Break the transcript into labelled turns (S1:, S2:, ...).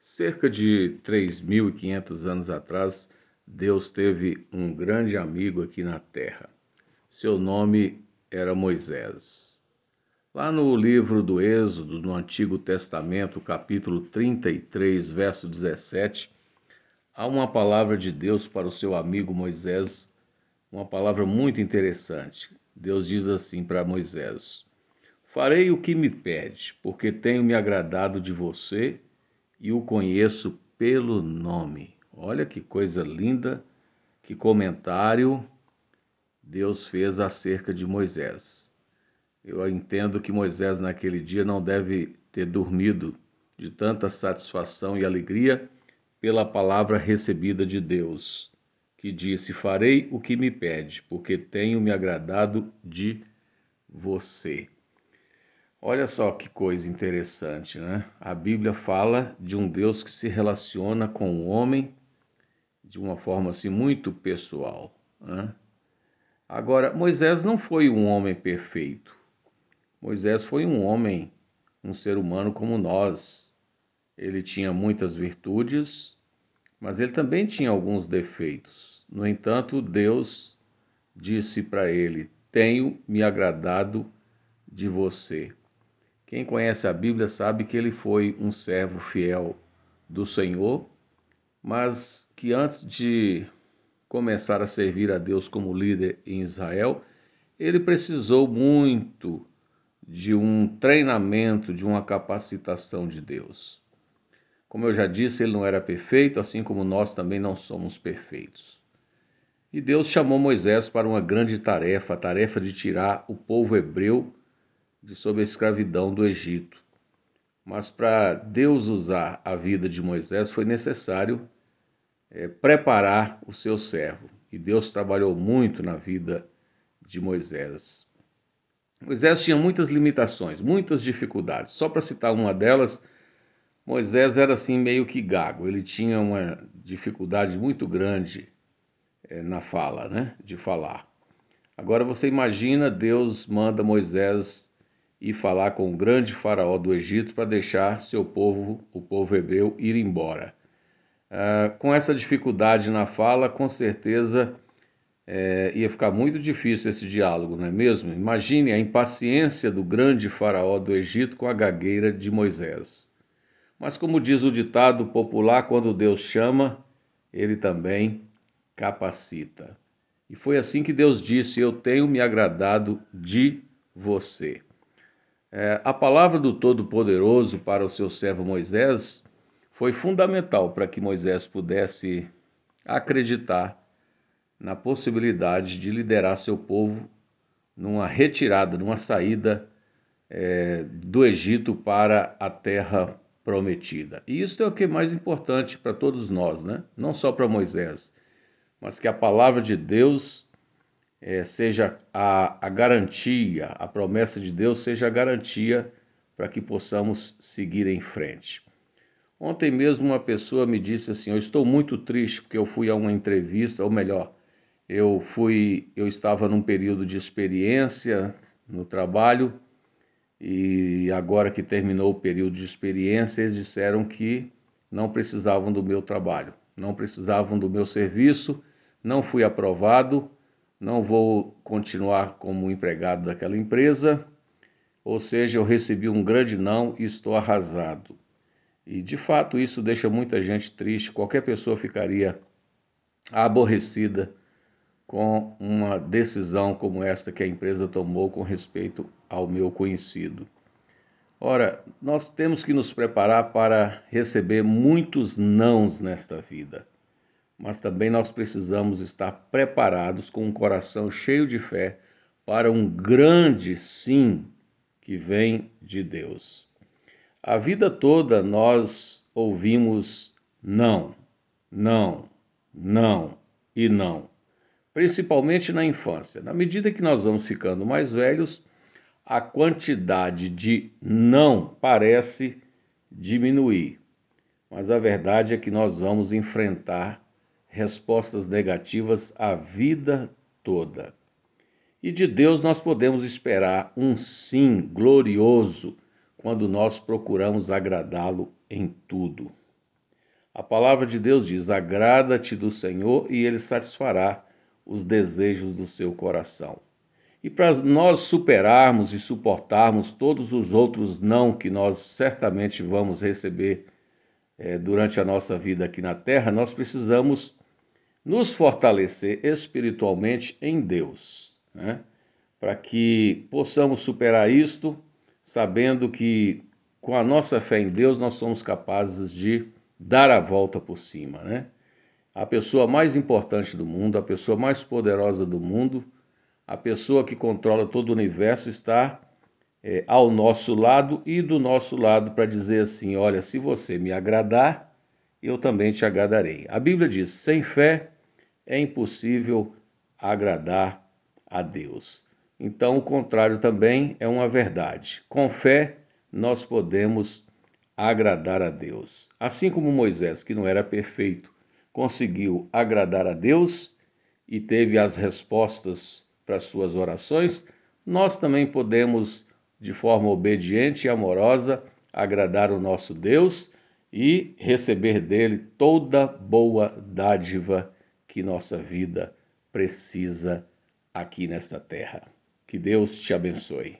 S1: Cerca de 3.500 anos atrás, Deus teve um grande amigo aqui na terra. Seu nome era Moisés. Lá no livro do Êxodo, no Antigo Testamento, capítulo 33, verso 17, há uma palavra de Deus para o seu amigo Moisés, uma palavra muito interessante. Deus diz assim para Moisés: Farei o que me pede, porque tenho me agradado de você e o conheço pelo nome. Olha que coisa linda, que comentário Deus fez acerca de Moisés. Eu entendo que Moisés naquele dia não deve ter dormido de tanta satisfação e alegria pela palavra recebida de Deus, que disse: Farei o que me pede, porque tenho me agradado de você. Olha só que coisa interessante, né? A Bíblia fala de um Deus que se relaciona com o homem de uma forma assim muito pessoal. Né? Agora, Moisés não foi um homem perfeito. Moisés foi um homem, um ser humano como nós. Ele tinha muitas virtudes, mas ele também tinha alguns defeitos. No entanto, Deus disse para ele: Tenho me agradado de você. Quem conhece a Bíblia sabe que ele foi um servo fiel do Senhor, mas que antes de começar a servir a Deus como líder em Israel, ele precisou muito de um treinamento, de uma capacitação de Deus. Como eu já disse, ele não era perfeito, assim como nós também não somos perfeitos. E Deus chamou Moisés para uma grande tarefa, a tarefa de tirar o povo hebreu de sob a escravidão do Egito. Mas para Deus usar a vida de Moisés foi necessário é, preparar o seu servo. E Deus trabalhou muito na vida de Moisés. Moisés tinha muitas limitações, muitas dificuldades. Só para citar uma delas, Moisés era assim meio que gago. Ele tinha uma dificuldade muito grande é, na fala, né? De falar. Agora você imagina Deus manda Moisés e falar com o grande faraó do Egito para deixar seu povo, o povo hebreu, ir embora. Uh, com essa dificuldade na fala, com certeza é, ia ficar muito difícil esse diálogo, não é mesmo? Imagine a impaciência do grande faraó do Egito com a gagueira de Moisés. Mas, como diz o ditado popular, quando Deus chama, ele também capacita. E foi assim que Deus disse: Eu tenho me agradado de você. É, a palavra do Todo-Poderoso para o seu servo Moisés foi fundamental para que Moisés pudesse acreditar na possibilidade de liderar seu povo numa retirada, numa saída é, do Egito para a terra prometida. E isso é o que é mais importante para todos nós, né? não só para Moisés, mas que a palavra de Deus é, seja a, a garantia, a promessa de Deus seja a garantia para que possamos seguir em frente. Ontem mesmo uma pessoa me disse assim: "Eu estou muito triste porque eu fui a uma entrevista, ou melhor, eu fui, eu estava num período de experiência no trabalho e agora que terminou o período de experiência, eles disseram que não precisavam do meu trabalho, não precisavam do meu serviço, não fui aprovado não vou continuar como empregado daquela empresa, ou seja, eu recebi um grande não e estou arrasado. E de fato isso deixa muita gente triste, qualquer pessoa ficaria aborrecida com uma decisão como esta que a empresa tomou com respeito ao meu conhecido. Ora, nós temos que nos preparar para receber muitos nãos nesta vida mas também nós precisamos estar preparados com um coração cheio de fé para um grande sim que vem de Deus. A vida toda nós ouvimos não, não, não e não, principalmente na infância. Na medida que nós vamos ficando mais velhos, a quantidade de não parece diminuir, mas a verdade é que nós vamos enfrentar respostas negativas a vida toda. E de Deus nós podemos esperar um sim glorioso quando nós procuramos agradá-lo em tudo. A palavra de Deus diz: agrada-te do Senhor e ele satisfará os desejos do seu coração. E para nós superarmos e suportarmos todos os outros não que nós certamente vamos receber é, durante a nossa vida aqui na Terra, nós precisamos nos fortalecer espiritualmente em Deus, né? para que possamos superar isto, sabendo que com a nossa fé em Deus nós somos capazes de dar a volta por cima. Né? A pessoa mais importante do mundo, a pessoa mais poderosa do mundo, a pessoa que controla todo o universo está é, ao nosso lado e do nosso lado para dizer assim: olha, se você me agradar, eu também te agradarei. A Bíblia diz: sem fé é impossível agradar a Deus. Então, o contrário também é uma verdade. Com fé, nós podemos agradar a Deus. Assim como Moisés, que não era perfeito, conseguiu agradar a Deus e teve as respostas para suas orações, nós também podemos, de forma obediente e amorosa, agradar o nosso Deus e receber dele toda boa dádiva que nossa vida precisa aqui nesta terra. Que Deus te abençoe.